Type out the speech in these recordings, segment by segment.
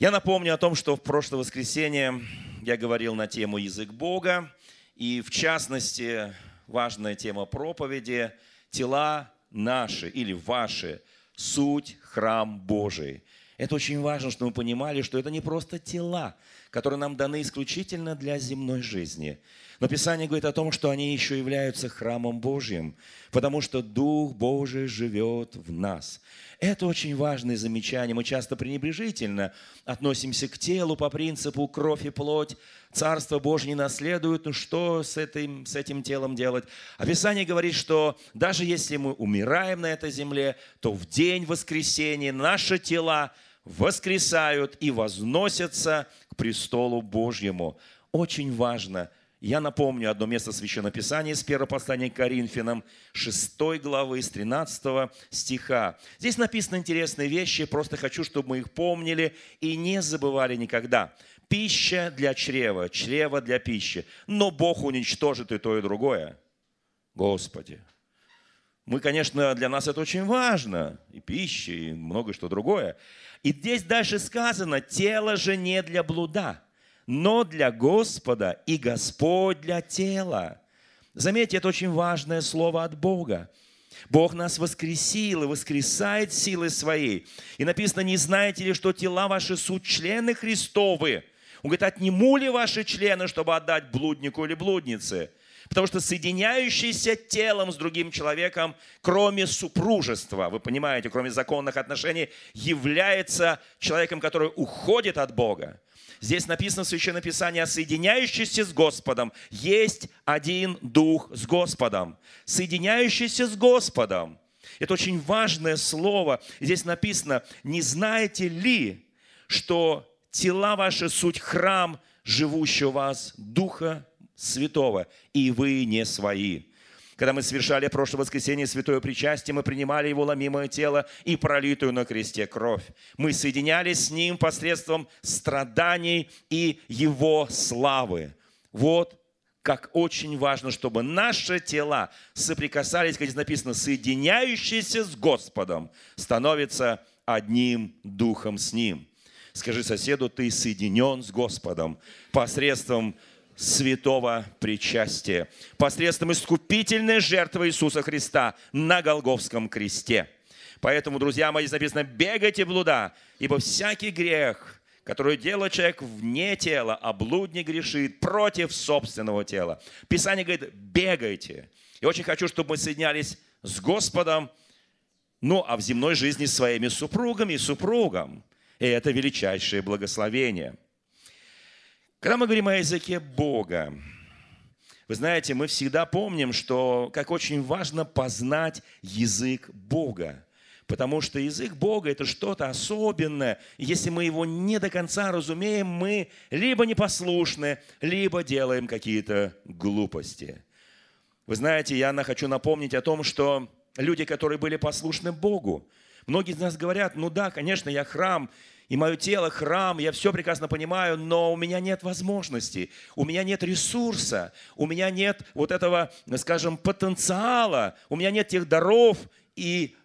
Я напомню о том, что в прошлое воскресенье я говорил на тему «Язык Бога», и в частности, важная тема проповеди – «Тела наши» или «Ваши» – суть храм Божий. Это очень важно, чтобы мы понимали, что это не просто тела, которые нам даны исключительно для земной жизни. Но Писание говорит о том, что они еще являются храмом Божьим, потому что Дух Божий живет в нас. Это очень важное замечание. Мы часто пренебрежительно относимся к телу по принципу кровь и плоть. Царство Божье не наследует. Ну что с этим, с этим телом делать? А Писание говорит, что даже если мы умираем на этой земле, то в день воскресения наши тела воскресают и возносятся к престолу Божьему. Очень важно – я напомню одно место Священного Писания с 1 послания к Коринфянам, 6 главы, с 13 стиха. Здесь написаны интересные вещи, просто хочу, чтобы мы их помнили и не забывали никогда. Пища для чрева, чрево для пищи. Но Бог уничтожит и то, и другое. Господи. Мы, конечно, для нас это очень важно. И пища, и многое что другое. И здесь дальше сказано, тело же не для блуда – но для Господа и Господь для тела. Заметьте, это очень важное слово от Бога. Бог нас воскресил и воскресает силой своей. И написано, не знаете ли, что тела ваши суть члены Христовы? Он говорит, отниму ли ваши члены, чтобы отдать блуднику или блуднице? Потому что соединяющийся телом с другим человеком, кроме супружества, вы понимаете, кроме законных отношений, является человеком, который уходит от Бога. Здесь написано в Священном Писании, о соединяющийся с Господом есть один Дух с Господом. Соединяющийся с Господом. Это очень важное слово. Здесь написано, не знаете ли, что тела ваши суть храм живущего вас Духа Святого, и вы не свои. Когда мы совершали прошлое воскресенье святое причастие, мы принимали его ломимое тело и пролитую на кресте кровь. Мы соединялись с ним посредством страданий и его славы. Вот как очень важно, чтобы наши тела соприкасались, как здесь написано, соединяющиеся с Господом, становятся одним духом с Ним. Скажи соседу, ты соединен с Господом посредством святого причастия посредством искупительной жертвы Иисуса Христа на Голговском кресте. Поэтому, друзья мои, здесь написано, бегайте блуда, ибо всякий грех, который делает человек вне тела, а блуд не грешит против собственного тела. Писание говорит, бегайте. И очень хочу, чтобы мы соединялись с Господом, ну, а в земной жизни своими супругами и супругом. И это величайшее благословение – когда мы говорим о языке Бога, вы знаете, мы всегда помним, что как очень важно познать язык Бога. Потому что язык Бога – это что-то особенное. Если мы его не до конца разумеем, мы либо непослушны, либо делаем какие-то глупости. Вы знаете, я хочу напомнить о том, что люди, которые были послушны Богу, многие из нас говорят, ну да, конечно, я храм, и мое тело, храм, я все прекрасно понимаю, но у меня нет возможности, у меня нет ресурса, у меня нет вот этого, скажем, потенциала, у меня нет тех даров и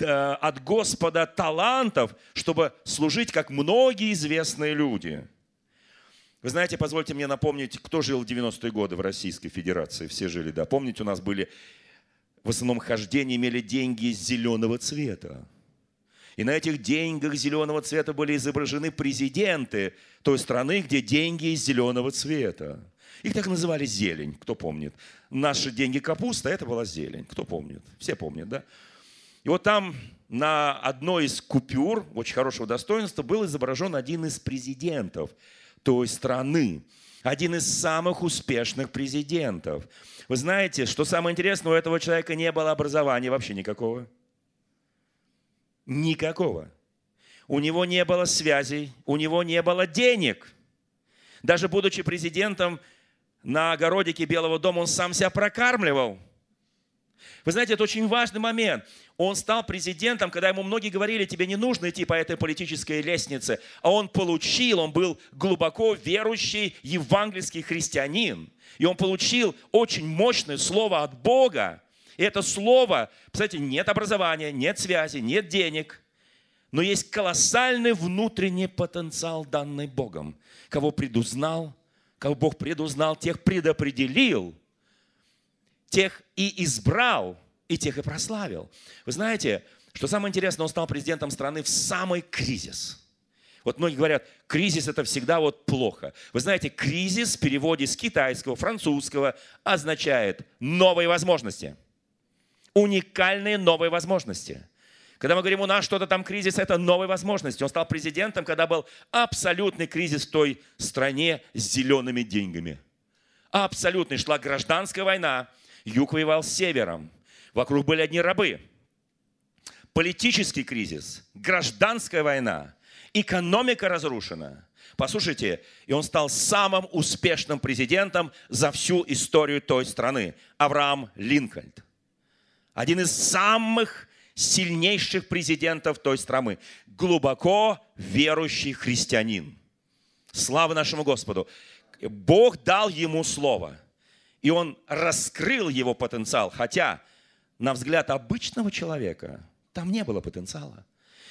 от Господа талантов, чтобы служить, как многие известные люди. Вы знаете, позвольте мне напомнить, кто жил в 90-е годы в Российской Федерации. Все жили, да. Помните, у нас были в основном хождения, имели деньги зеленого цвета. И на этих деньгах зеленого цвета были изображены президенты той страны, где деньги из зеленого цвета. Их так называли зелень, кто помнит. Наши деньги капуста, это была зелень, кто помнит. Все помнят, да? И вот там на одной из купюр очень хорошего достоинства был изображен один из президентов той страны. Один из самых успешных президентов. Вы знаете, что самое интересное, у этого человека не было образования вообще никакого. Никакого. У него не было связей, у него не было денег. Даже будучи президентом на огородике Белого дома, он сам себя прокармливал. Вы знаете, это очень важный момент. Он стал президентом, когда ему многие говорили, тебе не нужно идти по этой политической лестнице. А он получил, он был глубоко верующий евангельский христианин. И он получил очень мощное слово от Бога. И это слово, кстати, нет образования, нет связи, нет денег. Но есть колоссальный внутренний потенциал, данный Богом. Кого предузнал, кого Бог предузнал, тех предопределил, тех и избрал, и тех и прославил. Вы знаете, что самое интересное, он стал президентом страны в самый кризис – вот многие говорят, кризис это всегда вот плохо. Вы знаете, кризис в переводе с китайского, французского означает новые возможности. Уникальные новые возможности. Когда мы говорим, у нас что-то там кризис, это новые возможности. Он стал президентом, когда был абсолютный кризис в той стране с зелеными деньгами. Абсолютный. Шла гражданская война. Юг воевал с севером. Вокруг были одни рабы. Политический кризис, гражданская война – экономика разрушена. Послушайте, и он стал самым успешным президентом за всю историю той страны. Авраам Линкольн. Один из самых сильнейших президентов той страны. Глубоко верующий христианин. Слава нашему Господу. Бог дал ему слово. И он раскрыл его потенциал. Хотя, на взгляд обычного человека, там не было потенциала.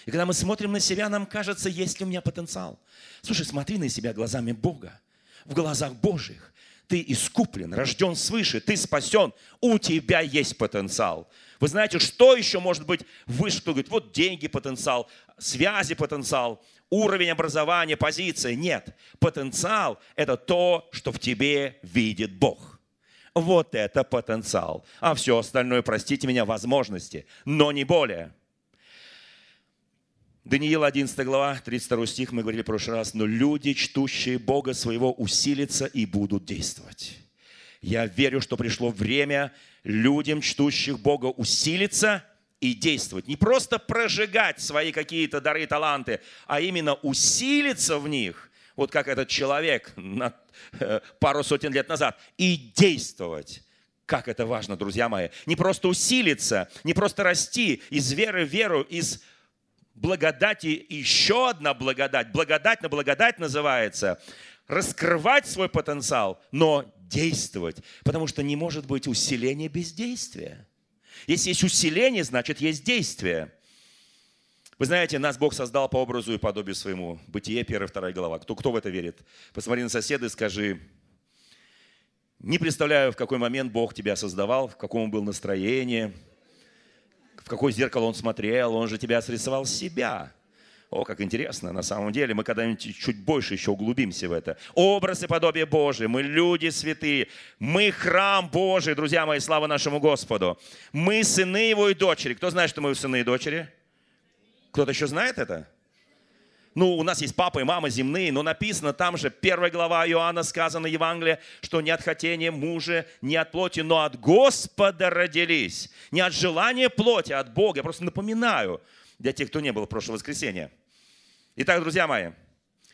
И когда мы смотрим на себя, нам кажется, есть ли у меня потенциал. Слушай, смотри на себя глазами Бога, в глазах Божьих. Ты искуплен, рожден свыше, ты спасен, у тебя есть потенциал. Вы знаете, что еще может быть выше? Кто говорит, вот деньги потенциал, связи потенциал, уровень образования, позиция. Нет, потенциал – это то, что в тебе видит Бог. Вот это потенциал. А все остальное, простите меня, возможности, но не более – Даниил 11 глава, 32 стих, мы говорили в прошлый раз, «Но люди, чтущие Бога своего, усилятся и будут действовать». Я верю, что пришло время людям, чтущих Бога, усилиться и действовать. Не просто прожигать свои какие-то дары и таланты, а именно усилиться в них, вот как этот человек на, э, пару сотен лет назад, и действовать. Как это важно, друзья мои. Не просто усилиться, не просто расти из веры в веру, из благодати и еще одна благодать. Благодать на благодать называется. Раскрывать свой потенциал, но действовать. Потому что не может быть усиления без действия. Если есть усиление, значит есть действие. Вы знаете, нас Бог создал по образу и подобию своему. Бытие, 1-2 глава. Кто, кто в это верит? Посмотри на соседа и скажи, не представляю, в какой момент Бог тебя создавал, в каком был настроении, в какое зеркало он смотрел, он же тебя срисовал себя. О, как интересно, на самом деле, мы когда-нибудь чуть больше еще углубимся в это. Образ и подобие Божие, мы люди святые, мы храм Божий, друзья мои, слава нашему Господу. Мы сыны Его и дочери. Кто знает, что мы сыны и дочери? Кто-то еще знает это? Ну, у нас есть папа и мама земные, но написано там же, первая глава Иоанна сказано Евангелие, что не от хотения мужа, не от плоти, но от Господа родились. Не от желания плоти, а от Бога. Я просто напоминаю для тех, кто не был в прошлое воскресенье. Итак, друзья мои,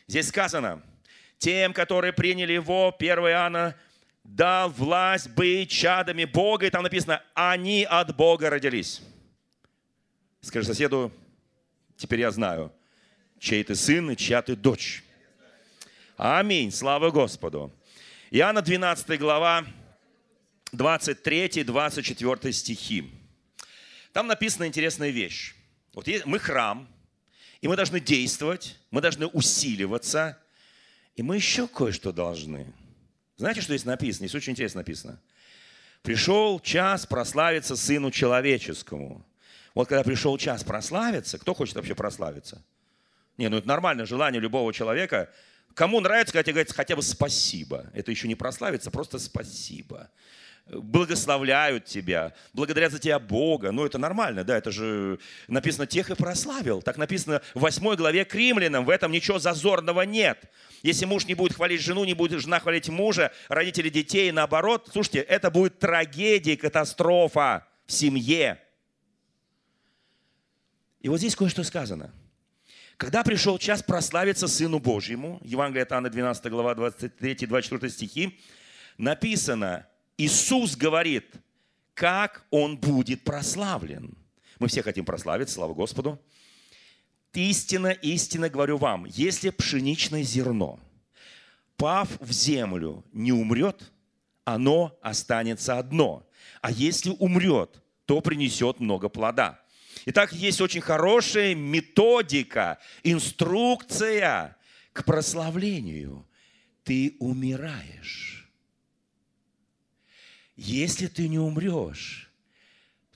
здесь сказано, тем, которые приняли его, 1 Иоанна, дал власть быть чадами Бога. И там написано, они от Бога родились. Скажи соседу, теперь я знаю – чей ты сын и чья ты дочь. Аминь. Слава Господу. Иоанна 12 глава, 23-24 стихи. Там написана интересная вещь. Вот мы храм, и мы должны действовать, мы должны усиливаться, и мы еще кое-что должны. Знаете, что здесь написано? Здесь очень интересно написано. Пришел час прославиться Сыну Человеческому. Вот когда пришел час прославиться, кто хочет вообще прославиться? Не, ну это нормальное желание любого человека. Кому нравится, когда тебе говорят хотя бы спасибо. Это еще не прославиться, просто спасибо. Благословляют тебя, благодарят за тебя Бога. Ну, это нормально, да, это же написано «тех и прославил». Так написано в 8 главе к римлянам. В этом ничего зазорного нет. Если муж не будет хвалить жену, не будет жена хвалить мужа, родители детей, наоборот, слушайте, это будет трагедия, катастрофа в семье. И вот здесь кое-что сказано – когда пришел час прославиться Сыну Божьему, Евангелие от Анны 12 глава 23-24 стихи, написано, Иисус говорит, как Он будет прославлен. Мы все хотим прославиться, слава Господу. Истинно, истинно говорю вам, если пшеничное зерно, пав в землю, не умрет, оно останется одно. А если умрет, то принесет много плода. Итак, есть очень хорошая методика, инструкция к прославлению. Ты умираешь. Если ты не умрешь,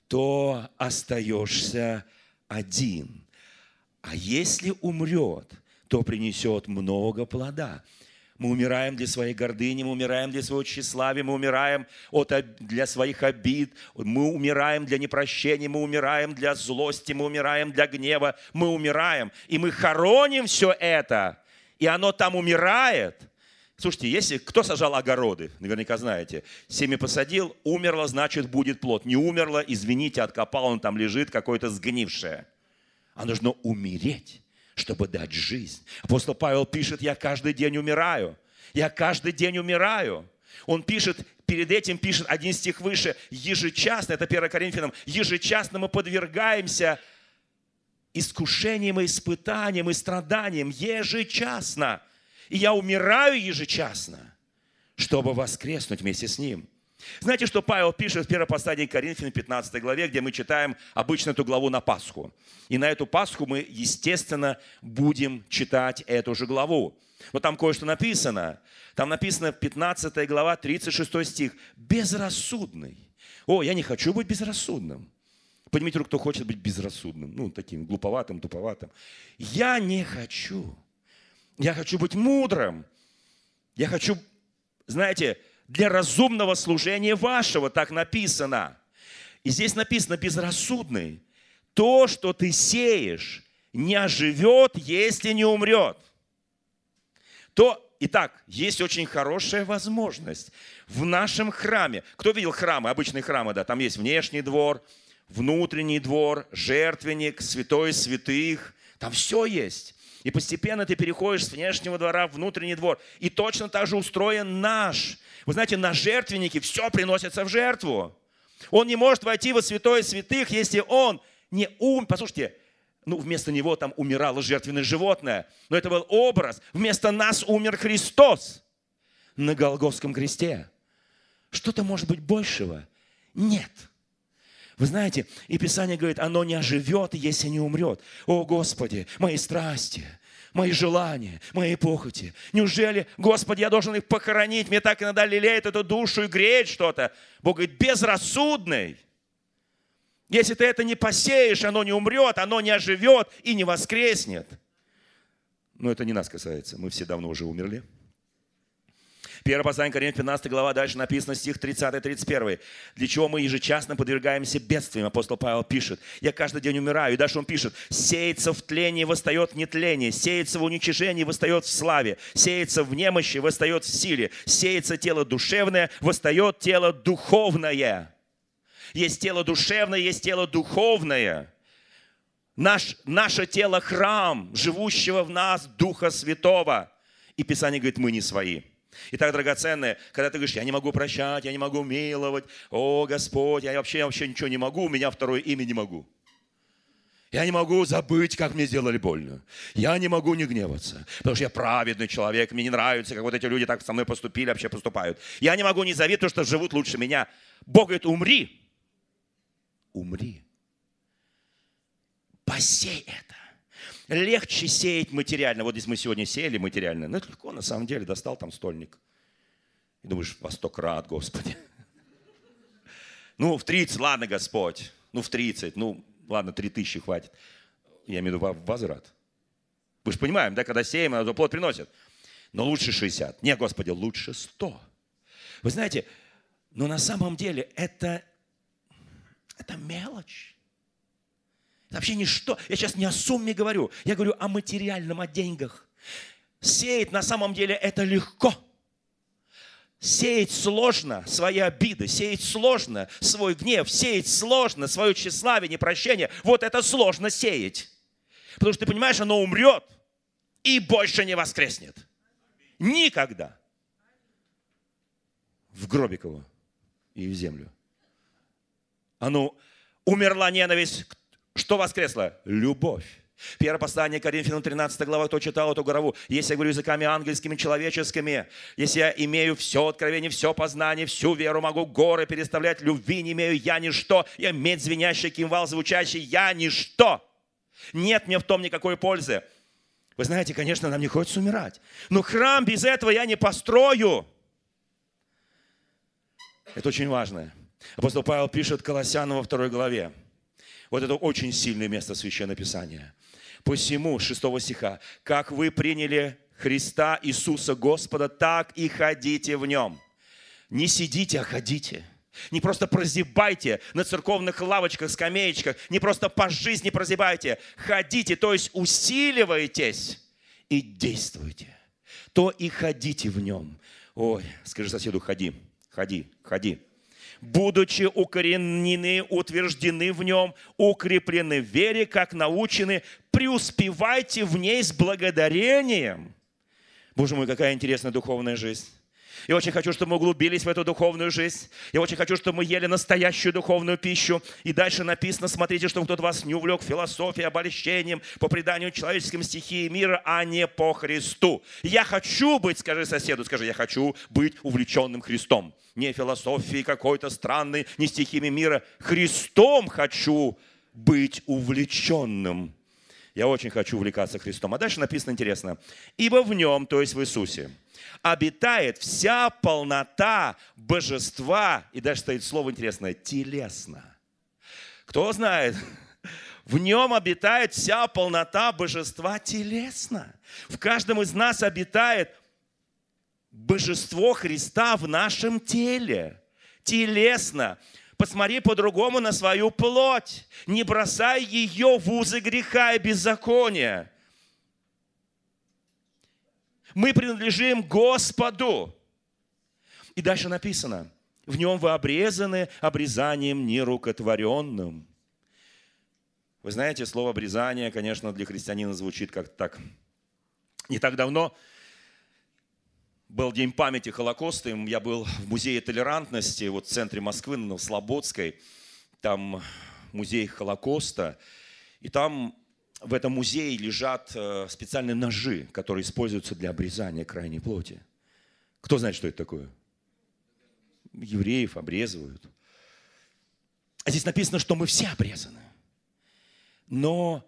то остаешься один. А если умрет, то принесет много плода. Мы умираем для своей гордыни, мы умираем для своего тщеславия, мы умираем от, для своих обид, мы умираем для непрощения, мы умираем для злости, мы умираем для гнева, мы умираем. И мы хороним все это, и оно там умирает. Слушайте, если кто сажал огороды, наверняка знаете, семя посадил, умерло, значит будет плод. Не умерло, извините, откопал, он там лежит, какое-то сгнившее. А нужно умереть чтобы дать жизнь. Апостол Павел пишет, я каждый день умираю. Я каждый день умираю. Он пишет, перед этим пишет один стих выше, ежечасно, это 1 Коринфянам, ежечасно мы подвергаемся искушениям и испытаниям и страданиям ежечасно. И я умираю ежечасно, чтобы воскреснуть вместе с Ним. Знаете, что Павел пишет в первой послании Коринфянам 15 главе, где мы читаем обычно эту главу на Пасху. И на эту Пасху мы, естественно, будем читать эту же главу. Но там кое-что написано. Там написано 15 глава, 36 стих. «Безрассудный». О, я не хочу быть безрассудным. Поднимите руку, кто хочет быть безрассудным. Ну, таким глуповатым, туповатым. Я не хочу. Я хочу быть мудрым. Я хочу, знаете, для разумного служения вашего, так написано. И здесь написано безрассудный. То, что ты сеешь, не оживет, если не умрет. То, итак, есть очень хорошая возможность в нашем храме. Кто видел храмы, обычные храмы, да, там есть внешний двор, внутренний двор, жертвенник, святой святых, там все есть. И постепенно ты переходишь с внешнего двора в внутренний двор. И точно так же устроен наш вы знаете, на жертвеннике все приносится в жертву. Он не может войти во святое святых, если он не ум. Послушайте, ну, вместо него там умирало жертвенное животное. Но это был образ. Вместо нас умер Христос на Голгофском кресте. Что-то может быть большего? Нет. Вы знаете, и Писание говорит, оно не оживет, если не умрет. О, Господи, мои страсти, мои желания, мои похоти. Неужели, Господи, я должен их похоронить? Мне так иногда лелеет эту душу и греет что-то. Бог говорит, безрассудный. Если ты это не посеешь, оно не умрет, оно не оживет и не воскреснет. Но это не нас касается, мы все давно уже умерли. 1 послание Коринфянам, 15 глава, дальше написано, стих 30-31. Для чего мы ежечасно подвергаемся бедствиям, апостол Павел пишет. Я каждый день умираю. И дальше он пишет, сеется в тлении, восстает в нетлении, сеется в уничижении, восстает в славе, сеется в немощи, восстает в силе, сеется тело душевное, восстает тело духовное. Есть тело душевное, есть тело духовное. Наш, наше тело – храм, живущего в нас Духа Святого. И Писание говорит, мы не свои. И так драгоценное, когда ты говоришь, я не могу прощать, я не могу миловать, о Господь, я вообще, я вообще ничего не могу, у меня второе имя не могу. Я не могу забыть, как мне сделали больно. Я не могу не гневаться, потому что я праведный человек, мне не нравится, как вот эти люди так со мной поступили, вообще поступают. Я не могу не завидовать, потому что живут лучше меня. Бог говорит, умри. Умри. Посей это легче сеять материально. Вот здесь мы сегодня сеяли материально. Ну, это легко, на самом деле. Достал там стольник. И думаешь, во сто крат, Господи. Ну, в 30, ладно, Господь. Ну, в 30, ну, ладно, 3 тысячи хватит. Я имею в виду возврат. Вы же понимаем, да, когда сеем, то плод приносит. Но лучше 60. Нет, Господи, лучше 100. Вы знаете, но на самом деле это, это мелочь. Вообще ничто. Я сейчас не о сумме говорю. Я говорю о материальном, о деньгах. Сеять на самом деле это легко. Сеять сложно свои обиды, сеять сложно свой гнев, сеять сложно свое тщеславие, непрощение. Вот это сложно сеять. Потому что ты понимаешь, оно умрет и больше не воскреснет. Никогда. В Гробиково и в землю. Оно умерла ненависть что воскресло? Любовь. Первое послание Коринфянам 13 глава, кто читал эту главу? Если я говорю языками ангельскими, человеческими, если я имею все откровение, все познание, всю веру, могу горы переставлять, любви не имею, я ничто, я медь звенящий, кимвал звучащий, я ничто. Нет мне в том никакой пользы. Вы знаете, конечно, нам не хочется умирать. Но храм без этого я не построю. Это очень важно. Апостол Павел пишет Колоссянам во второй главе. Вот это очень сильное место Священного Писания. Посему, 6 стиха, как вы приняли Христа Иисуса Господа, так и ходите в Нем. Не сидите, а ходите. Не просто прозябайте на церковных лавочках, скамеечках, не просто по жизни прозябайте. Ходите, то есть усиливайтесь и действуйте. То и ходите в нем. Ой, скажи соседу, ходи, ходи, ходи будучи укоренены, утверждены в нем, укреплены в вере, как научены, преуспевайте в ней с благодарением. Боже мой, какая интересная духовная жизнь. Я очень хочу, чтобы мы углубились в эту духовную жизнь. Я очень хочу, чтобы мы ели настоящую духовную пищу. И дальше написано, смотрите, чтобы кто-то вас не увлек философией, обольщением, по преданию человеческим стихии мира, а не по Христу. Я хочу быть, скажи соседу, скажи, я хочу быть увлеченным Христом. Не философией какой-то странной, не стихиями мира. Христом хочу быть увлеченным. Я очень хочу увлекаться Христом. А дальше написано интересно. Ибо в нем, то есть в Иисусе, обитает вся полнота божества, и даже стоит слово интересное, телесно. Кто знает, в нем обитает вся полнота божества телесно. В каждом из нас обитает божество Христа в нашем теле. Телесно. Посмотри по-другому на свою плоть. Не бросай ее в узы греха и беззакония. Мы принадлежим Господу. И дальше написано, в нем вы обрезаны обрезанием нерукотворенным. Вы знаете, слово обрезание, конечно, для христианина звучит как так. Не так давно был День памяти Холокоста, я был в музее толерантности, вот в центре Москвы, на Слободской, там музей Холокоста, и там в этом музее лежат э, специальные ножи, которые используются для обрезания крайней плоти. Кто знает, что это такое? Евреев обрезывают. А здесь написано, что мы все обрезаны. Но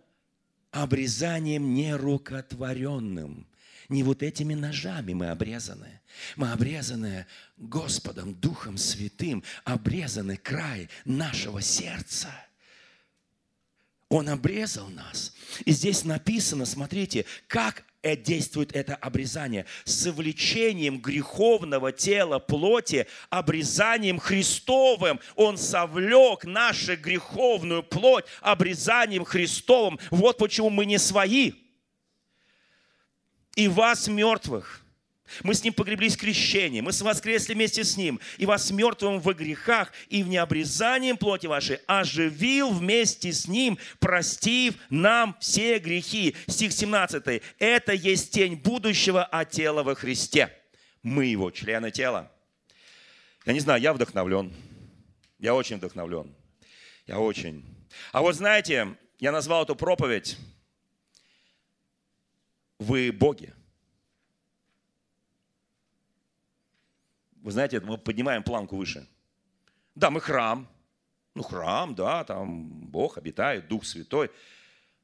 обрезанием нерукотворенным. Не вот этими ножами мы обрезаны. Мы обрезаны Господом, Духом Святым, обрезаны край нашего сердца – он обрезал нас. И здесь написано, смотрите, как действует это обрезание. С влечением греховного тела плоти, обрезанием Христовым. Он совлек нашу греховную плоть обрезанием Христовым. Вот почему мы не свои. И вас, мертвых – мы с Ним погреблись в крещении, мы воскресли вместе с Ним, и вас мертвым во грехах и в необрезанием плоти вашей оживил вместе с Ним, простив нам все грехи. Стих 17. Это есть тень будущего, а тело во Христе. Мы Его, члены тела. Я не знаю, я вдохновлен. Я очень вдохновлен. Я очень. А вот знаете, я назвал эту проповедь «Вы боги». Вы знаете, мы поднимаем планку выше. Да, мы храм. Ну, храм, да, там Бог обитает, Дух Святой.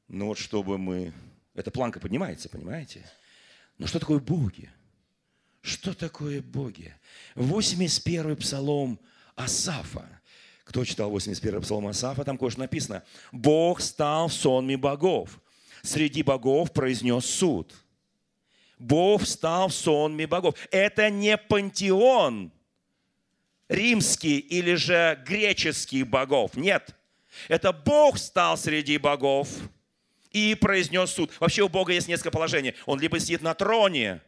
Но вот чтобы мы... Эта планка поднимается, понимаете? Но что такое боги? Что такое боги? 81-й псалом Асафа. Кто читал 81-й псалом Асафа? Там кое-что написано. «Бог стал в сонме богов. Среди богов произнес суд». Бог встал в сонме богов. Это не пантеон римский или же греческий богов. Нет. Это Бог встал среди богов и произнес суд. Вообще у Бога есть несколько положений. Он либо сидит на троне,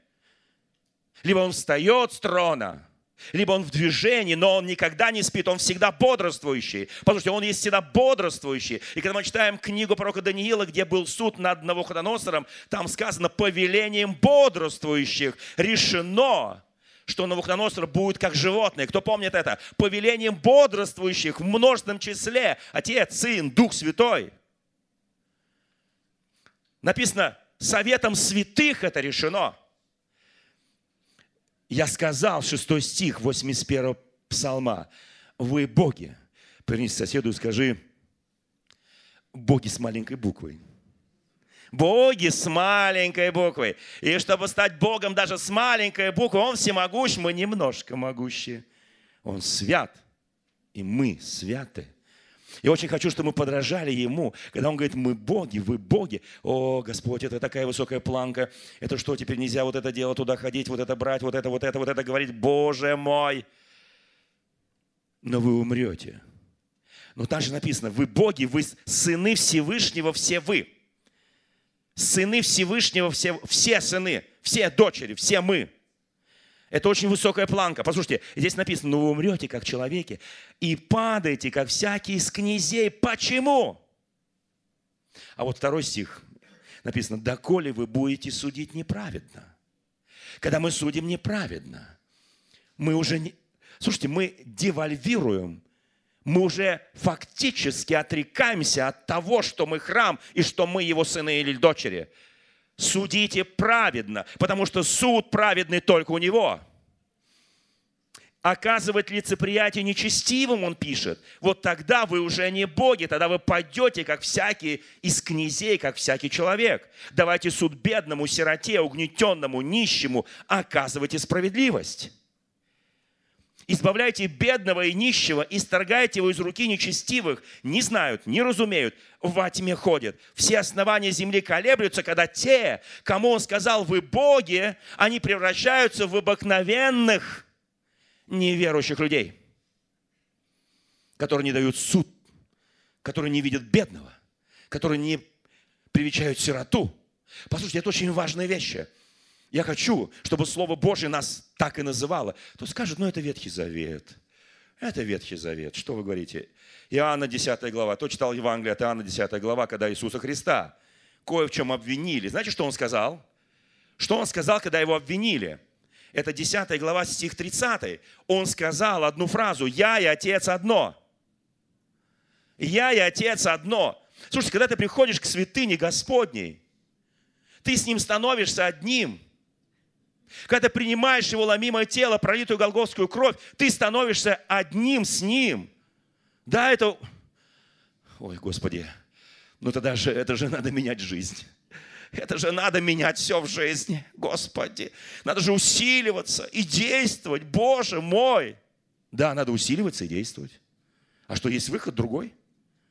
либо он встает с трона, либо он в движении, но он никогда не спит, он всегда бодрствующий. Послушайте, он есть всегда бодрствующий. И когда мы читаем книгу пророка Даниила, где был суд над Навуходоносором, там сказано, повелением бодрствующих решено, что Навуходоносор будет как животное. Кто помнит это? Повелением бодрствующих в множественном числе. Отец, Сын, Дух Святой. Написано, советом святых это решено. Я сказал, 6 стих 81 псалма, вы боги. Повернись к соседу и скажи, боги с маленькой буквой. Боги с маленькой буквой. И чтобы стать Богом даже с маленькой буквы, Он всемогущ, мы немножко могущие. Он свят, и мы святы. Я очень хочу, чтобы мы подражали Ему, когда Он говорит, мы боги, вы боги. О, Господь, это такая высокая планка. Это что, теперь нельзя вот это делать, туда ходить, вот это брать, вот это, вот это, вот это говорить. Боже мой! Но вы умрете. Но там же написано, вы боги, вы сыны Всевышнего, все вы. Сыны Всевышнего, все, все сыны, все дочери, все мы. Это очень высокая планка. Послушайте, здесь написано, ну вы умрете, как человеки, и падаете, как всякие из князей. Почему? А вот второй стих написано, доколе вы будете судить неправедно. Когда мы судим неправедно, мы уже не... Слушайте, мы девальвируем, мы уже фактически отрекаемся от того, что мы храм и что мы его сыны или дочери – судите праведно, потому что суд праведный только у него. Оказывать лицеприятие нечестивым, он пишет, вот тогда вы уже не боги, тогда вы пойдете, как всякий из князей, как всякий человек. Давайте суд бедному, сироте, угнетенному, нищему, оказывайте справедливость. Избавляйте бедного и нищего, исторгайте его из руки нечестивых. Не знают, не разумеют, во тьме ходят. Все основания земли колеблются, когда те, кому он сказал, вы боги, они превращаются в обыкновенных неверующих людей, которые не дают суд, которые не видят бедного, которые не привечают сироту. Послушайте, это очень важные вещи – я хочу, чтобы Слово Божье нас так и называло. То скажет, ну это Ветхий Завет. Это Ветхий Завет. Что вы говорите? Иоанна 10 глава. Кто читал Евангелие от Иоанна 10 глава, когда Иисуса Христа кое в чем обвинили. Знаете, что он сказал? Что он сказал, когда его обвинили? Это 10 глава, стих 30. Он сказал одну фразу. «Я и Отец одно». «Я и Отец одно». Слушайте, когда ты приходишь к святыне Господней, ты с Ним становишься одним – когда принимаешь его ломимое тело, пролитую голговскую кровь, ты становишься одним с ним. Да, это... Ой, Господи, ну тогда же, это же надо менять жизнь. Это же надо менять все в жизни, Господи. Надо же усиливаться и действовать, Боже мой. Да, надо усиливаться и действовать. А что, есть выход другой?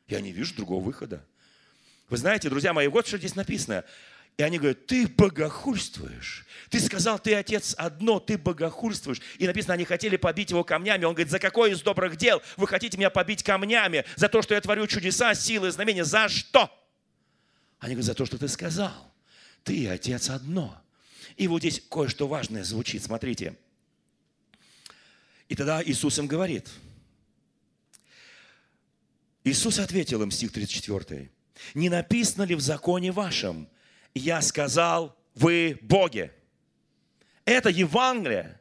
Я не вижу другого выхода. Вы знаете, друзья мои, вот что здесь написано. И они говорят, ты богохульствуешь. Ты сказал, ты отец одно, ты богохульствуешь. И написано, они хотели побить его камнями. Он говорит, за какое из добрых дел вы хотите меня побить камнями? За то, что я творю чудеса, силы, знамения. За что? Они говорят, за то, что ты сказал. Ты отец одно. И вот здесь кое-что важное звучит. Смотрите. И тогда Иисус им говорит. Иисус ответил им, стих 34. Не написано ли в законе вашем, я сказал, вы боги. Это Евангелие.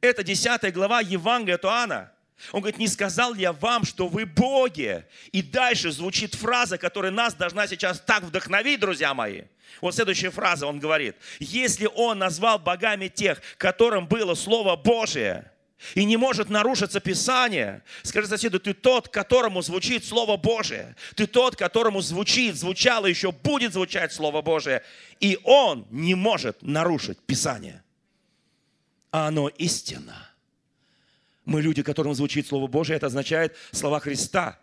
Это 10 глава Евангелия от Иоанна. Он говорит, не сказал я вам, что вы боги? И дальше звучит фраза, которая нас должна сейчас так вдохновить, друзья мои. Вот следующая фраза, он говорит, если он назвал богами тех, которым было Слово Божие, и не может нарушиться Писание. Скажи соседу, ты тот, которому звучит Слово Божие. Ты тот, которому звучит, звучало, еще будет звучать Слово Божие. И он не может нарушить Писание. А оно истина. Мы люди, которым звучит Слово Божие, это означает слова Христа.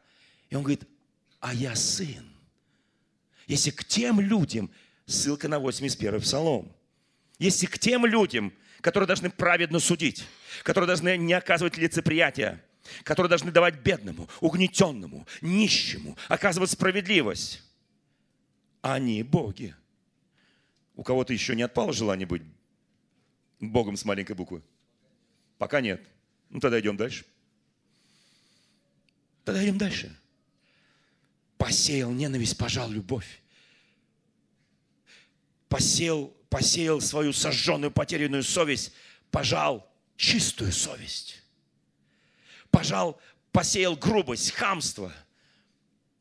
И он говорит, а я сын. Если к тем людям, ссылка на 81 Псалом, если к тем людям, которые должны праведно судить, которые должны не оказывать лицеприятия, которые должны давать бедному, угнетенному, нищему, оказывать справедливость. Они боги. У кого-то еще не отпало желание быть Богом с маленькой буквы? Пока нет. Ну тогда идем дальше. Тогда идем дальше. Посеял ненависть, пожал любовь. Посеял, посеял свою сожженную, потерянную совесть, пожал чистую совесть. Пожал, посеял грубость, хамство,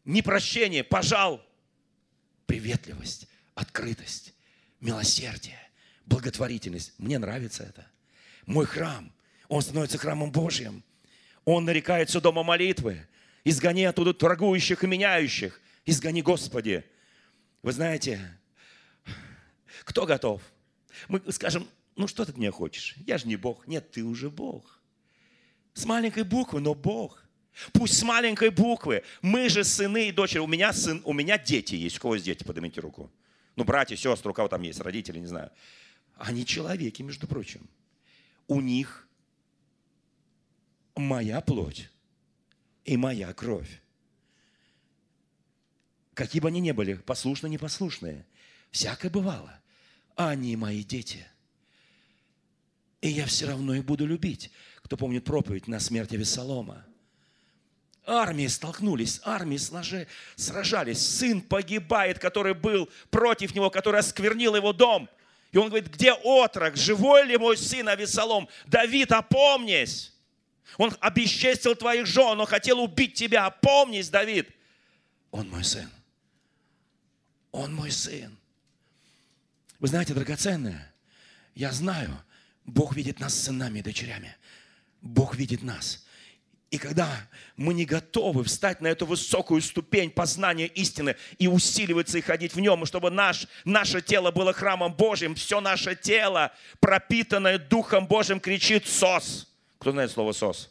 непрощение, пожал приветливость, открытость, милосердие, благотворительность. Мне нравится это. Мой храм, он становится храмом Божьим. Он нарекается дома молитвы. Изгони оттуда торгующих и меняющих. Изгони, Господи. Вы знаете, кто готов? Мы скажем, ну что ты от меня хочешь? Я же не Бог. Нет, ты уже Бог. С маленькой буквы, но Бог. Пусть с маленькой буквы. Мы же сыны и дочери. У меня, сын, у меня дети есть. У кого есть дети? Поднимите руку. Ну, братья, сестры, у кого там есть, родители, не знаю. Они человеки, между прочим. У них моя плоть и моя кровь. Какие бы они ни были, послушные, непослушные, всякое бывало. Они мои дети. И я все равно их буду любить. Кто помнит проповедь на смерти Вессалома? Армии столкнулись, армии сложи, сражались. Сын погибает, который был против него, который осквернил его дом. И он говорит, где отрок? Живой ли мой сын Авесолом? Давид, опомнись! Он обесчестил твоих жен, он хотел убить тебя. Опомнись, Давид. Он мой сын. Он мой сын. Вы знаете, драгоценное, я знаю, Бог видит нас сынами и дочерями. Бог видит нас. И когда мы не готовы встать на эту высокую ступень познания истины и усиливаться и ходить в нем, и чтобы наш, наше тело было храмом Божьим, все наше тело, пропитанное Духом Божьим, кричит «Сос». Кто знает слово «сос»?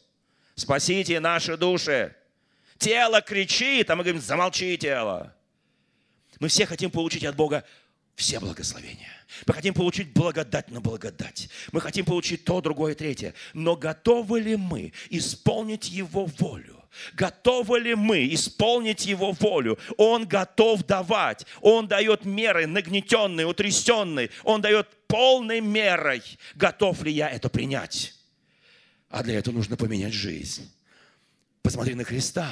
Спасите наши души. Тело кричит, а мы говорим «Замолчи, тело». Мы все хотим получить от Бога все благословения. Мы хотим получить благодать на благодать. Мы хотим получить то, другое, третье. Но готовы ли мы исполнить Его волю? Готовы ли мы исполнить Его волю? Он готов давать. Он дает меры нагнетенные, утрясенные. Он дает полной мерой. Готов ли я это принять? А для этого нужно поменять жизнь. Посмотри на Христа.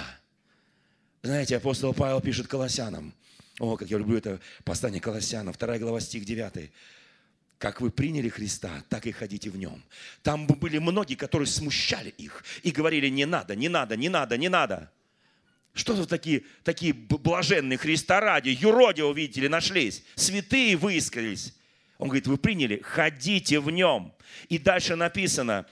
Знаете, апостол Павел пишет Колоссянам – о, как я люблю это послание Колоссянам, 2 глава, стих 9. Как вы приняли Христа, так и ходите в нем. Там были многие, которые смущали их и говорили, не надо, не надо, не надо, не надо. Что за такие, такие блаженные Христа ради, юродивы, видите ли, нашлись, святые выискались. Он говорит, вы приняли, ходите в нем. И дальше написано,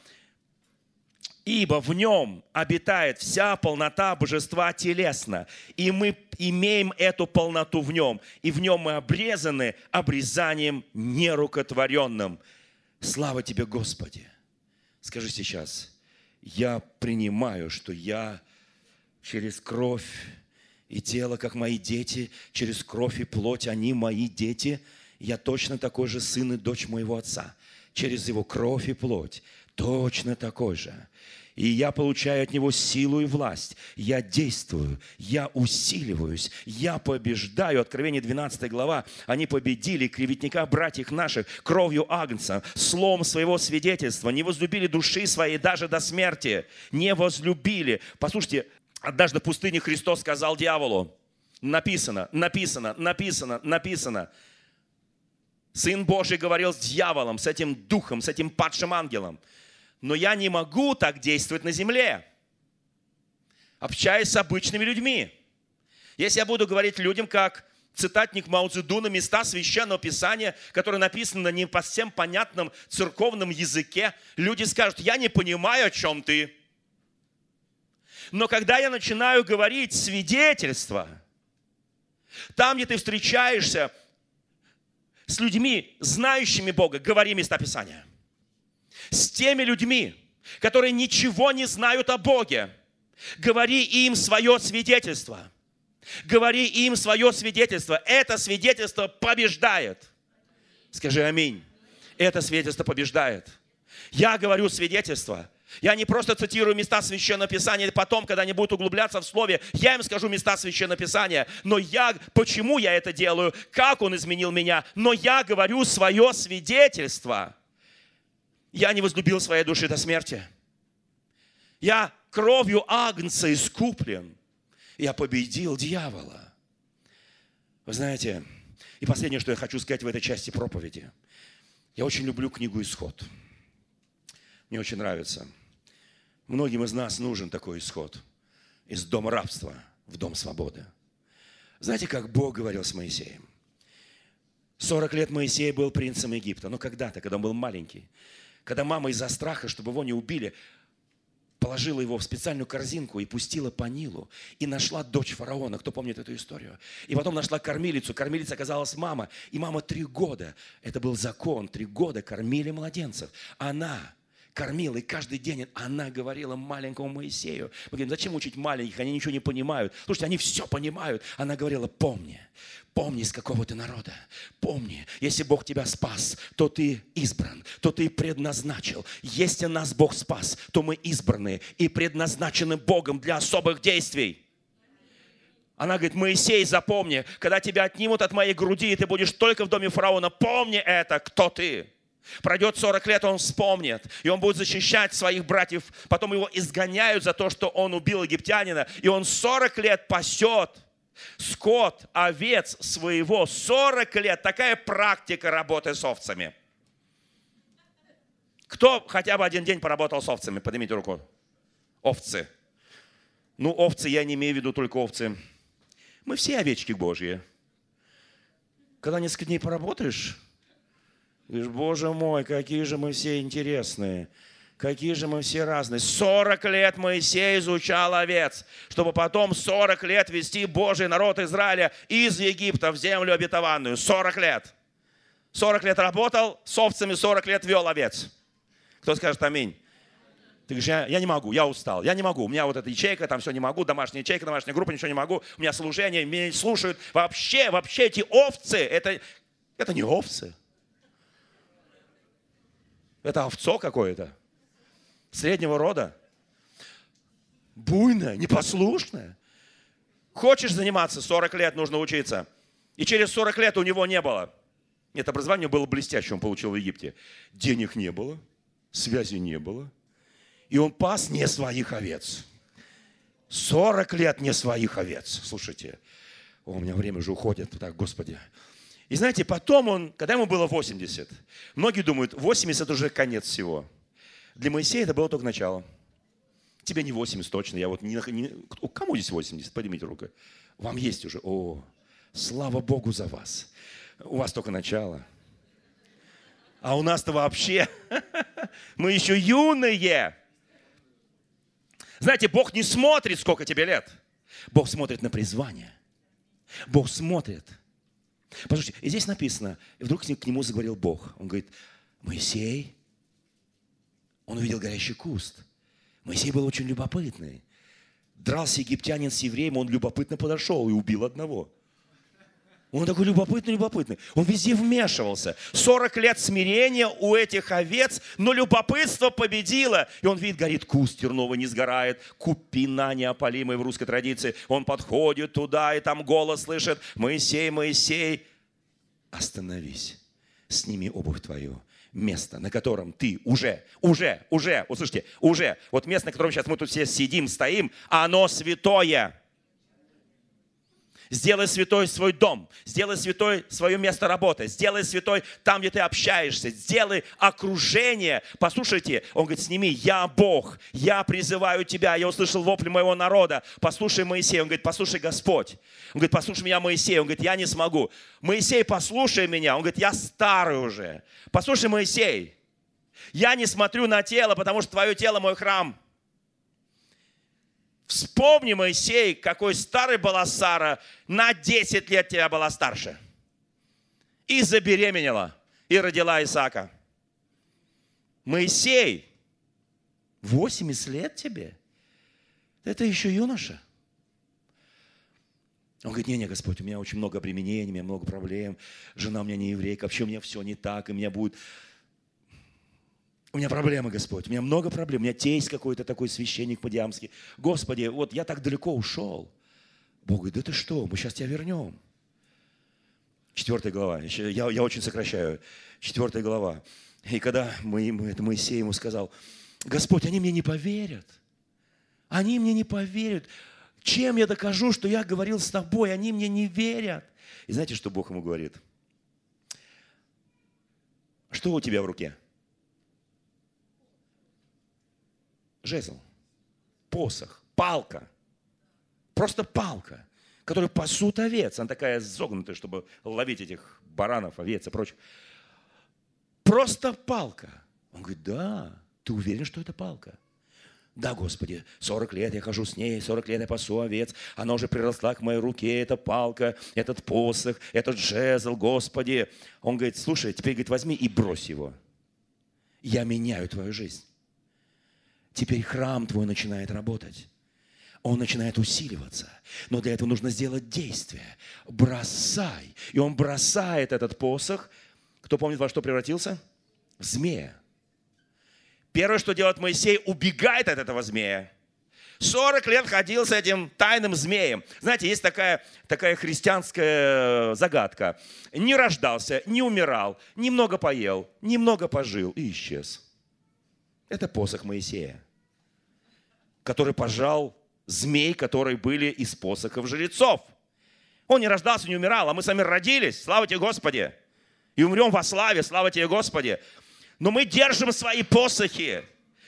ибо в нем обитает вся полнота божества телесно, и мы имеем эту полноту в нем, и в нем мы обрезаны обрезанием нерукотворенным. Слава тебе, Господи! Скажи сейчас, я принимаю, что я через кровь и тело, как мои дети, через кровь и плоть, они мои дети, я точно такой же сын и дочь моего отца. Через его кровь и плоть точно такой же и я получаю от Него силу и власть. Я действую, я усиливаюсь, я побеждаю. Откровение 12 глава. Они победили клеветника братьев наших кровью Агнца, слом своего свидетельства, не возлюбили души своей даже до смерти, не возлюбили. Послушайте, однажды в пустыне Христос сказал дьяволу, написано, написано, написано, написано. Сын Божий говорил с дьяволом, с этим духом, с этим падшим ангелом – но я не могу так действовать на земле, общаясь с обычными людьми. Если я буду говорить людям, как цитатник Мао Цзэдуна, места Священного Писания, которые написаны на не по всем понятном церковном языке, люди скажут, я не понимаю, о чем ты. Но когда я начинаю говорить свидетельство, там, где ты встречаешься с людьми, знающими Бога, говори места Писания с теми людьми, которые ничего не знают о Боге. Говори им свое свидетельство. Говори им свое свидетельство. Это свидетельство побеждает. Скажи аминь. Это свидетельство побеждает. Я говорю свидетельство. Я не просто цитирую места Священного Писания, потом, когда они будут углубляться в Слове, я им скажу места Священного Писания. Но я, почему я это делаю, как Он изменил меня, но я говорю свое свидетельство. Я не возлюбил своей души до смерти. Я кровью Агнца искуплен. Я победил дьявола. Вы знаете, и последнее, что я хочу сказать в этой части проповеди. Я очень люблю книгу «Исход». Мне очень нравится. Многим из нас нужен такой исход. Из дома рабства в дом свободы. Знаете, как Бог говорил с Моисеем? 40 лет Моисей был принцем Египта. Ну, когда-то, когда он был маленький. Когда мама из-за страха, чтобы его не убили, положила его в специальную корзинку и пустила по Нилу. И нашла дочь фараона. Кто помнит эту историю? И потом нашла кормилицу. Кормилица оказалась мама. И мама три года. Это был закон. Три года кормили младенцев. Она кормила, и каждый день она говорила маленькому Моисею. Мы говорим, зачем учить маленьких, они ничего не понимают. Слушайте, они все понимают. Она говорила, помни, помни, с какого ты народа. Помни, если Бог тебя спас, то ты избран, то ты предназначил. Если нас Бог спас, то мы избраны и предназначены Богом для особых действий. Она говорит, Моисей, запомни, когда тебя отнимут от моей груди, и ты будешь только в доме фараона, помни это, кто ты. Пройдет 40 лет, он вспомнит, и он будет защищать своих братьев. Потом его изгоняют за то, что он убил египтянина, и он 40 лет пасет скот, овец своего. 40 лет. Такая практика работы с овцами. Кто хотя бы один день поработал с овцами? Поднимите руку. Овцы. Ну, овцы, я не имею в виду только овцы. Мы все овечки Божьи. Когда несколько дней поработаешь, Говоришь, Боже мой, какие же мы все интересные. Какие же мы все разные. 40 лет Моисей изучал овец, чтобы потом 40 лет вести Божий народ Израиля из Египта в землю обетованную. 40 лет. 40 лет работал с овцами, 40 лет вел овец. Кто скажет аминь? Ты говоришь, я, я не могу, я устал, я не могу. У меня вот эта ячейка, там все не могу, домашняя ячейка, домашняя группа, ничего не могу. У меня служение, меня не слушают. Вообще, вообще эти овцы, это, это не овцы. Это овцо какое-то. Среднего рода. Буйное, непослушное. Хочешь заниматься, 40 лет нужно учиться. И через 40 лет у него не было. Нет, образование было блестящее, он получил в Египте. Денег не было, связи не было. И он пас не своих овец. 40 лет не своих овец. Слушайте, о, у меня время уже уходит. Так, Господи, и знаете, потом он, когда ему было 80, многие думают, 80 уже конец всего. Для Моисея это было только начало. Тебе не 80 точно, я вот не, не кому здесь 80? Поднимите руку. Вам есть уже. О, слава Богу за вас. У вас только начало. А у нас-то вообще, мы еще юные. Знаете, Бог не смотрит, сколько тебе лет. Бог смотрит на призвание. Бог смотрит – Послушайте, и здесь написано, и вдруг к нему заговорил Бог. Он говорит, Моисей, он увидел горящий куст. Моисей был очень любопытный. Дрался египтянин с евреем, он любопытно подошел и убил одного. Он такой любопытный, любопытный. Он везде вмешивался. 40 лет смирения у этих овец, но любопытство победило. И он видит, горит куст терновый, не сгорает. Купина неопалимая в русской традиции. Он подходит туда, и там голос слышит. Моисей, Моисей, остановись. Сними обувь твою место, на котором ты уже, уже, уже, услышите, уже, вот место, на котором сейчас мы тут все сидим, стоим, оно святое. Сделай святой свой дом, сделай святой свое место работы, сделай святой там, где ты общаешься, сделай окружение. Послушайте, он говорит, сними, я Бог, я призываю тебя, я услышал вопли моего народа, послушай Моисей. Он говорит, послушай Господь. Он говорит, послушай меня, Моисей. Он говорит, я не смогу. Моисей, послушай меня. Он говорит, я старый уже. Послушай, Моисей, я не смотрю на тело, потому что твое тело мой храм. Вспомни, Моисей, какой старый была Сара, на 10 лет тебя была старше. И забеременела, и родила Исаака. Моисей, 80 лет тебе? Это еще юноша. Он говорит, не-не, Господь, у меня очень много обременений, у меня много проблем, жена у меня не еврейка, вообще у меня все не так, и у меня будет у меня проблемы, Господь, у меня много проблем. У меня тесть какой-то такой священник по-диамски. Господи, вот я так далеко ушел. Бог говорит, да ты что, мы сейчас тебя вернем. Четвертая глава, я, я очень сокращаю. Четвертая глава. И когда мы, мы, это Моисей ему сказал, Господь, они мне не поверят. Они мне не поверят. Чем я докажу, что я говорил с тобой? Они мне не верят. И знаете, что Бог ему говорит? Что у тебя в руке? Жезл, посох, палка. Просто палка. которые пасут овец. Она такая загнутая, чтобы ловить этих баранов, овец и прочих. Просто палка. Он говорит, да, ты уверен, что это палка? Да, Господи, 40 лет я хожу с ней, 40 лет я пасу овец, она уже приросла к моей руке, эта палка, этот посох, этот жезл, Господи. Он говорит, слушай, теперь, говорит, возьми и брось его. Я меняю твою жизнь. Теперь храм твой начинает работать. Он начинает усиливаться. Но для этого нужно сделать действие. Бросай. И он бросает этот посох. Кто помнит, во что превратился? В змея. Первое, что делает Моисей, убегает от этого змея. 40 лет ходил с этим тайным змеем. Знаете, есть такая, такая христианская загадка. Не рождался, не умирал, немного поел, немного пожил и исчез. Это посох Моисея, который пожал змей, которые были из посохов жрецов. Он не рождался, не умирал, а мы сами родились. Слава тебе, Господи! И умрем во славе, слава тебе, Господи! Но мы держим свои посохи.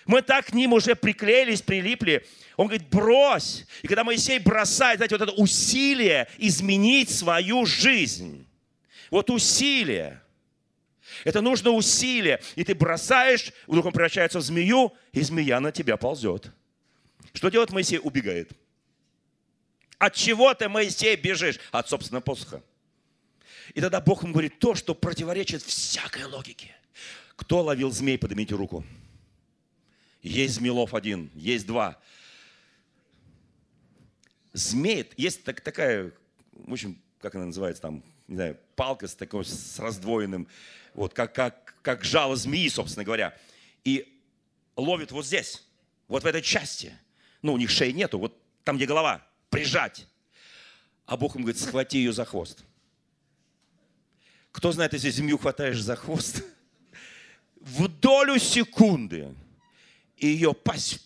Мы так к ним уже приклеились, прилипли. Он говорит, брось. И когда Моисей бросает, знаете, вот это усилие изменить свою жизнь. Вот усилие. Это нужно усилие. И ты бросаешь, вдруг он превращается в змею, и змея на тебя ползет. Что делает Моисей? Убегает. От чего ты, Моисей, бежишь? От собственного посоха. И тогда Бог ему говорит то, что противоречит всякой логике. Кто ловил змей, поднимите руку. Есть змелов один, есть два. Змей, есть так, такая, в общем, как она называется там, не знаю, палка с такой, с раздвоенным, вот как, как, как жало змеи, собственно говоря. И ловит вот здесь, вот в этой части. Ну, у них шеи нету, вот там, где голова, прижать. А Бог им говорит, схвати ее за хвост. Кто знает, если змею хватаешь за хвост, в долю секунды ее пасть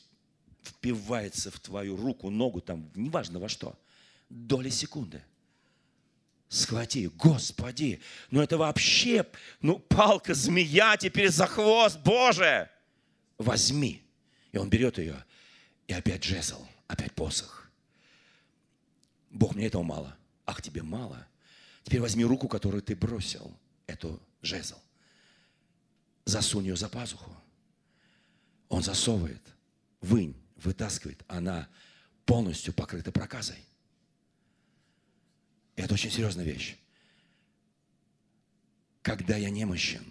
впивается в твою руку, ногу, там, неважно во что, доли секунды. Схвати, Господи, ну это вообще, ну палка, змея теперь за хвост, Боже, возьми. И он берет ее, и опять жезл, опять посох. Бог, мне этого мало. Ах, тебе мало. Теперь возьми руку, которую ты бросил, эту жезл засунь ее за пазуху. Он засовывает, вынь, вытаскивает. Она полностью покрыта проказой. Это очень серьезная вещь. Когда я немощен.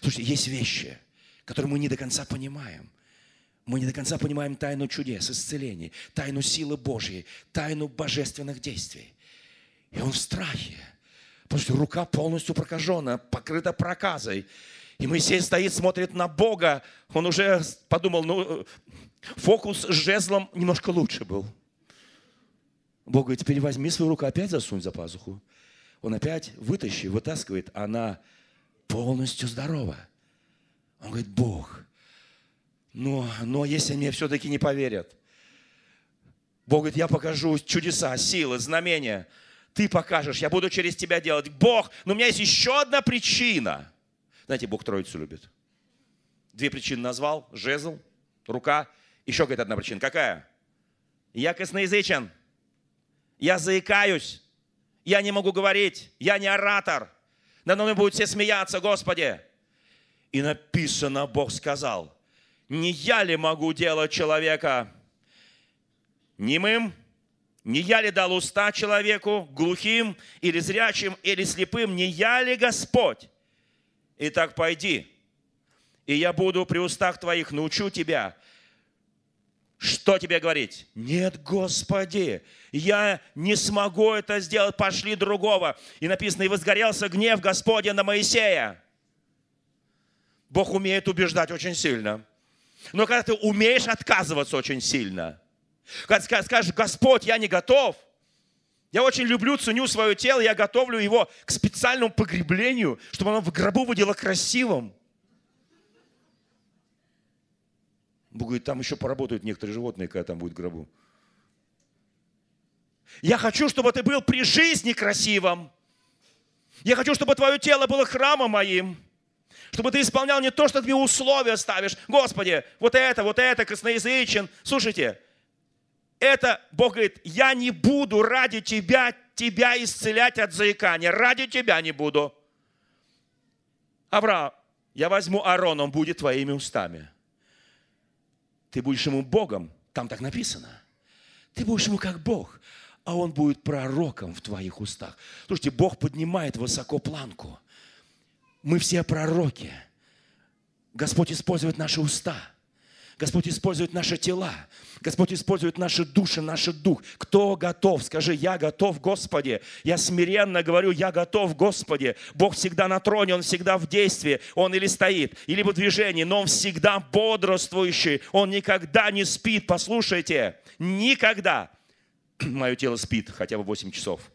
Слушайте, есть вещи, которые мы не до конца понимаем. Мы не до конца понимаем тайну чудес, исцелений, тайну силы Божьей, тайну божественных действий. И он в страхе, потому что рука полностью прокажена, покрыта проказой. И Моисей стоит, смотрит на Бога. Он уже подумал, ну, фокус с жезлом немножко лучше был. Бог говорит, теперь возьми свою руку, опять засунь за пазуху. Он опять вытащи, вытаскивает, она полностью здорова. Он говорит, Бог, но, но если мне все-таки не поверят, Бог говорит, я покажу чудеса, силы, знамения. Ты покажешь, я буду через тебя делать. Бог, но у меня есть еще одна причина – знаете, Бог Троицу любит. Две причины назвал. Жезл, рука. Еще, говорит, одна причина. Какая? Я косноязычен. Я заикаюсь. Я не могу говорить. Я не оратор. Надо мной будут все смеяться, Господи. И написано, Бог сказал, не я ли могу делать человека немым, не я ли дал уста человеку, глухим или зрячим, или слепым, не я ли Господь? Итак, пойди, и я буду при устах твоих, научу тебя, что тебе говорить? Нет, Господи, я не смогу это сделать, пошли другого. И написано, и возгорелся гнев Господня на Моисея. Бог умеет убеждать очень сильно. Но когда ты умеешь отказываться очень сильно, когда скажешь, Господь, я не готов – я очень люблю, ценю свое тело, я готовлю его к специальному погреблению, чтобы оно в гробу выглядело красивым. Бог говорит, там еще поработают некоторые животные, когда там будет гробу. Я хочу, чтобы ты был при жизни красивым. Я хочу, чтобы твое тело было храмом моим. Чтобы ты исполнял не то, что ты условия ставишь. Господи, вот это, вот это, косноязычен. Слушайте, это Бог говорит, я не буду ради тебя, тебя исцелять от заикания. Ради тебя не буду. Авраам, я возьму Аарон, он будет твоими устами. Ты будешь ему Богом, там так написано. Ты будешь ему как Бог, а он будет пророком в твоих устах. Слушайте, Бог поднимает высоко планку. Мы все пророки. Господь использует наши уста – Господь использует наши тела. Господь использует наши души, наш дух. Кто готов? Скажи, я готов, Господи. Я смиренно говорю, я готов, Господи. Бог всегда на троне, Он всегда в действии. Он или стоит, или в движении, но Он всегда бодрствующий. Он никогда не спит. Послушайте, никогда. Мое тело спит хотя бы 8 часов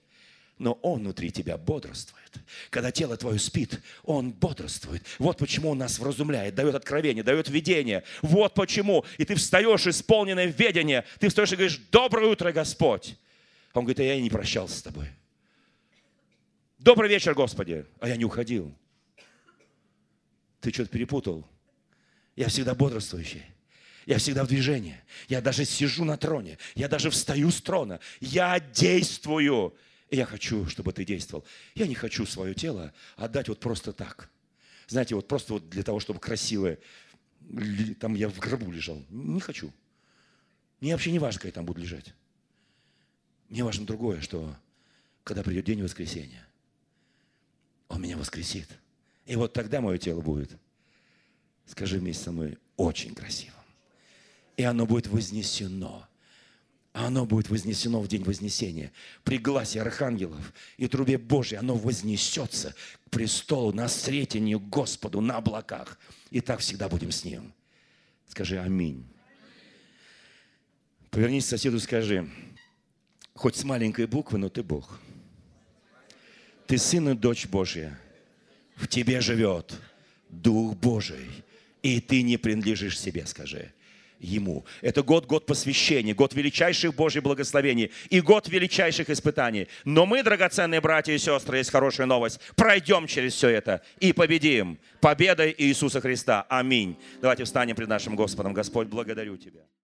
но Он внутри тебя бодрствует. Когда тело твое спит, Он бодрствует. Вот почему Он нас вразумляет, дает откровение, дает видение. Вот почему. И ты встаешь, исполненное ведение. Ты встаешь и говоришь, доброе утро, Господь. Он говорит, а я и не прощался с тобой. Добрый вечер, Господи. А я не уходил. Ты что-то перепутал. Я всегда бодрствующий. Я всегда в движении. Я даже сижу на троне. Я даже встаю с трона. Я действую. Я хочу, чтобы ты действовал. Я не хочу свое тело отдать вот просто так. Знаете, вот просто вот для того, чтобы красивое, там я в гробу лежал. Не хочу. Мне вообще не важно, как я там буду лежать. Мне важно другое, что когда придет день воскресения, Он меня воскресит. И вот тогда мое тело будет, скажи вместе со мной, очень красивым. И оно будет вознесено а оно будет вознесено в день Вознесения. При гласе архангелов и трубе Божьей оно вознесется к престолу, на сретению Господу на облаках. И так всегда будем с Ним. Скажи аминь. Повернись к соседу, скажи, хоть с маленькой буквы, но ты Бог. Ты сын и дочь Божья. В тебе живет Дух Божий. И ты не принадлежишь себе, скажи. Ему. Это год, год посвящения, год величайших Божьих благословений и год величайших испытаний. Но мы, драгоценные братья и сестры, есть хорошая новость, пройдем через все это и победим победой Иисуса Христа. Аминь. Давайте встанем пред нашим Господом. Господь, благодарю Тебя.